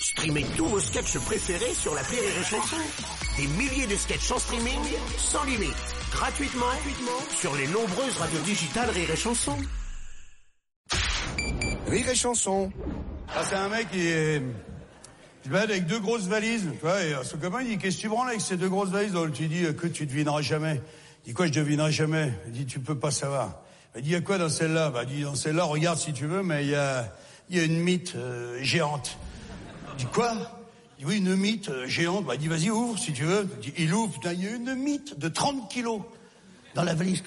Streamez tous vos sketchs préférés sur la Rire et Chanson. Des milliers de sketchs en streaming, sans limite, gratuitement, gratuitement sur les nombreuses radios digitales Rire et Chanson. Rire et chanson. Ah, c'est un mec qui est... Il va avec deux grosses valises, tu vois, et euh, son copain il dit, qu'est-ce que tu branles avec ces deux grosses valises Donc, Tu dis, que tu devineras jamais. Il dit, quoi, je devinerai jamais? Il dit, tu peux pas savoir. Il dit, il y a quoi dans celle-là? Bah, il dit, dans celle-là, regarde si tu veux, mais il y a, il y a une mythe euh, géante. Dit, quoi? Il dit, oui, une mythe euh, géante. Bah, il dit, vas-y, ouvre si tu veux. Il, dit, il ouvre, il y a une mythe de 30 kilos dans la valise.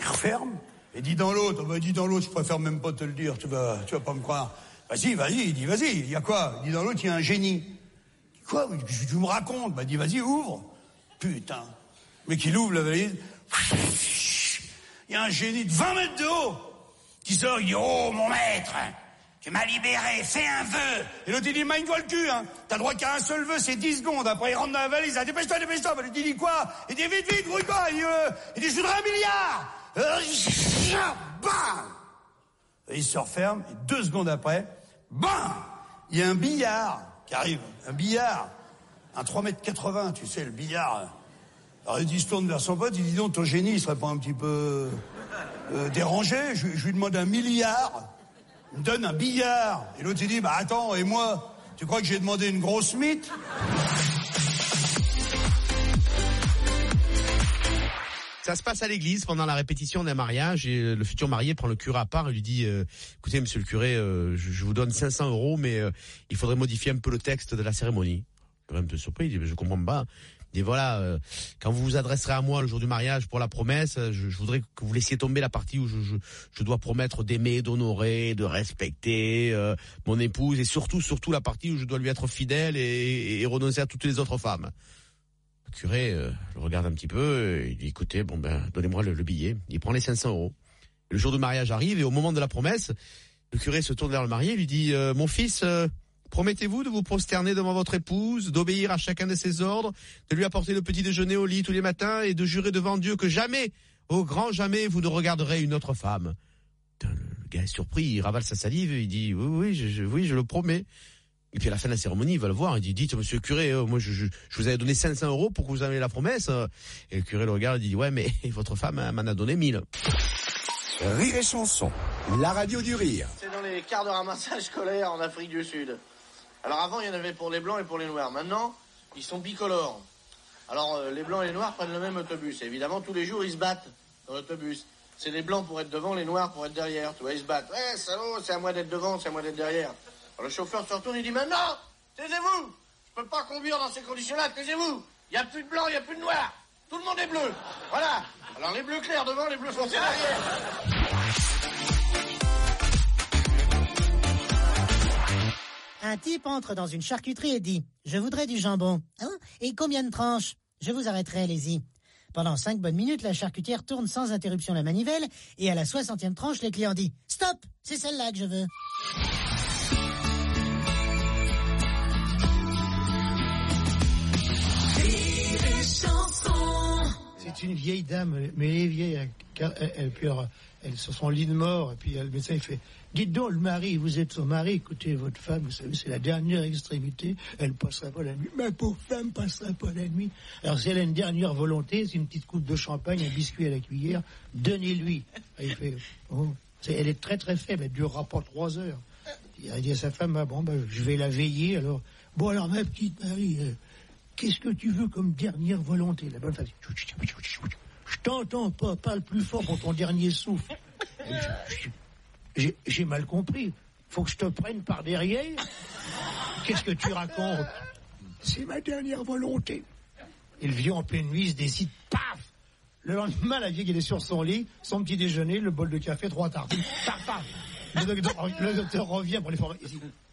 Il referme. Et dit dans l'autre, bah, dit dans l'autre, je préfère même pas te le dire, tu vas, tu vas pas me croire. Vas-y, vas-y, il dit, vas-y, il y a quoi? Il dit dans l'autre, il y a un génie. Il dit, quoi? Tu, tu me racontes Bah, il dit, vas-y, ouvre. Putain. Mais qu'il ouvre la valise. Il y a un génie de 20 mètres de haut qui sort, il dit, oh, mon maître, tu m'as libéré, fais un vœu. Et l'autre, il dit, magne-toi le cul, hein. T'as droit qu'à un seul vœu, c'est 10 secondes. Après, il rentre dans la valise, dit, dépêche-toi, dépêche-toi. Bah, il dit, quoi? Il dit, vite, vite, grouille-toi. Il dit, euh, il dit, je voudrais un milliard. Euh, bam Et il se referme, et deux secondes après, bam Il y a un billard qui arrive, un billard, un 3 mètres 80, tu sais, le billard. Alors il se tourne vers son pote, il dit, donc ton génie, il serait pas un petit peu euh, dérangé je, je lui demande un milliard, me donne un billard. Et l'autre, il dit, bah attends, et moi, tu crois que j'ai demandé une grosse mythe? Ça se passe à l'église pendant la répétition d'un mariage et euh, le futur marié prend le curé à part et lui dit euh, écoutez monsieur le curé euh, je, vous donne 500 euros mais il faudrait modifier un peu le texte de la cérémonie. Même un peu surpris, il dit je comprends pas. Dit voilà euh, quand vous vous adresserez à moi le jour du mariage pour la promesse, euh, je, je voudrais que vous laissiez tomber la partie où je, je, je dois promettre d'aimer, d'honorer, de respecter euh, mon épouse et surtout surtout la partie où je dois lui être fidèle et, et renoncer à toutes les autres femmes. Le curé euh, le regarde un petit peu, et il dit écoutez, bon ben donnez-moi le, le billet. Il prend les 500 euros. Le jour du mariage arrive et au moment de la promesse, le curé se tourne vers le marié et lui dit euh, mon fils, euh, promettez-vous de vous prosterner devant votre épouse, d'obéir à chacun de ses ordres, de lui apporter le petit déjeuner au lit tous les matins et de jurer devant Dieu que jamais, au grand jamais, vous ne regarderez une autre femme? Le, gars est surpris, il ravale sa salive, et il dit oui oui je, je- oui je le promets. Et puis à la fin de la cérémonie, il va le voir. Il dit, dites, monsieur le curé, euh, moi je, je, je vous avais donné 500 euros pour que vous avez la promesse. Et le curé le regarde, il dit, ouais, mais votre femme m'en a donné 1000. Rire et chanson. La radio du rire. C'est dans les quarts de ramassage scolaire en Afrique du Sud. Alors avant, il y en avait pour les blancs et pour les noirs. Maintenant, ils sont bicolores. Alors euh, les blancs et les noirs prennent le même autobus. Évidemment, tous les jours, ils se battent dans l'autobus. C'est les blancs pour être devant, les noirs pour être derrière. Tu vois, ils se battent. Ouais, salaud, c'est à moi d'être devant, c'est à moi d'être derrière. Alors le chauffeur se retourne, il dit maintenant, taisez-vous. Je peux pas conduire dans ces conditions-là, taisez-vous. Il y a plus de blanc, il y a plus de noir. Tout le monde est bleu. Voilà. Alors les bleus clairs devant, les bleus foncés derrière. Un type entre dans une charcuterie et dit Je voudrais du jambon. Hein Et combien de tranches? Je vous arrêterai, allez-y. Pendant cinq bonnes minutes, la charcutière tourne sans interruption la manivelle et à la soixantième tranche, les clients disent Stop C'est celle-là que je veux. C'est une vieille dame, mais elle est vieille. Elle, elle, elle- alors, elle est sur son lit de mort, et puis euh, le médecin il fait Dites donc, le mari, vous êtes son mari, écoutez, votre femme, vous savez, c'est la dernière extrémité, elle passera pas la nuit. Ma pauvre femme passera pas la nuit. Alors, si elle a une dernière volonté, c'est une petite coupe de champagne, un biscuit à la cuillère, donnez-lui. Il fait Oh, Elle est très très faible, elle durera pas trois heures. Il a dit à sa femme, ah bon, ben, je vais la veiller, alors. Bon, alors, ma petite Marie, euh, Qu'est-ce que tu veux comme dernière volonté La bonne femme dit, t'entends pas, parle plus fort pour ton dernier souffle. J'ai mal compris. Faut que je te prenne par derrière Qu'est-ce que tu racontes? C'est ma dernière volonté. Et le vieux en pleine nuit se décide, paf Le lendemain, la vieille, elle est sur son lit, son petit déjeuner, le bol de café, trois tartines, paf, paf le docteur, revient pour les former.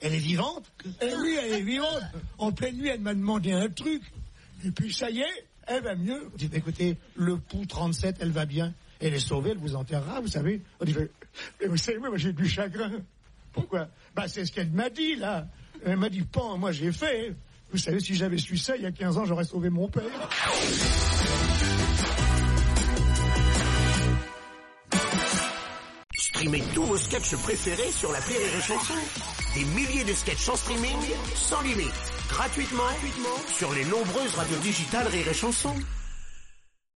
Elle est vivante? Eh oui, elle est vivante. En pleine nuit, elle m'a demandé un truc. Et puis ça y est, elle va mieux. Je dis, écoutez, le pouls 37, elle va bien. Elle est sauvée, elle vous enterrera, vous savez. On dit, mais, vous savez, moi j'ai du chagrin. Pourquoi? Bah c'est ce qu'elle m'a dit, là. Elle m'a dit, pan, moi j'ai fait. Vous savez, si j'avais su ça il y a 15 ans, j'aurais sauvé mon père. Streamez tous vos sketchs préférés sur la Rire et. Des milliers de sketchs en streaming, sans limite, gratuitement, sur les nombreuses radios digitales Rire et Chanson.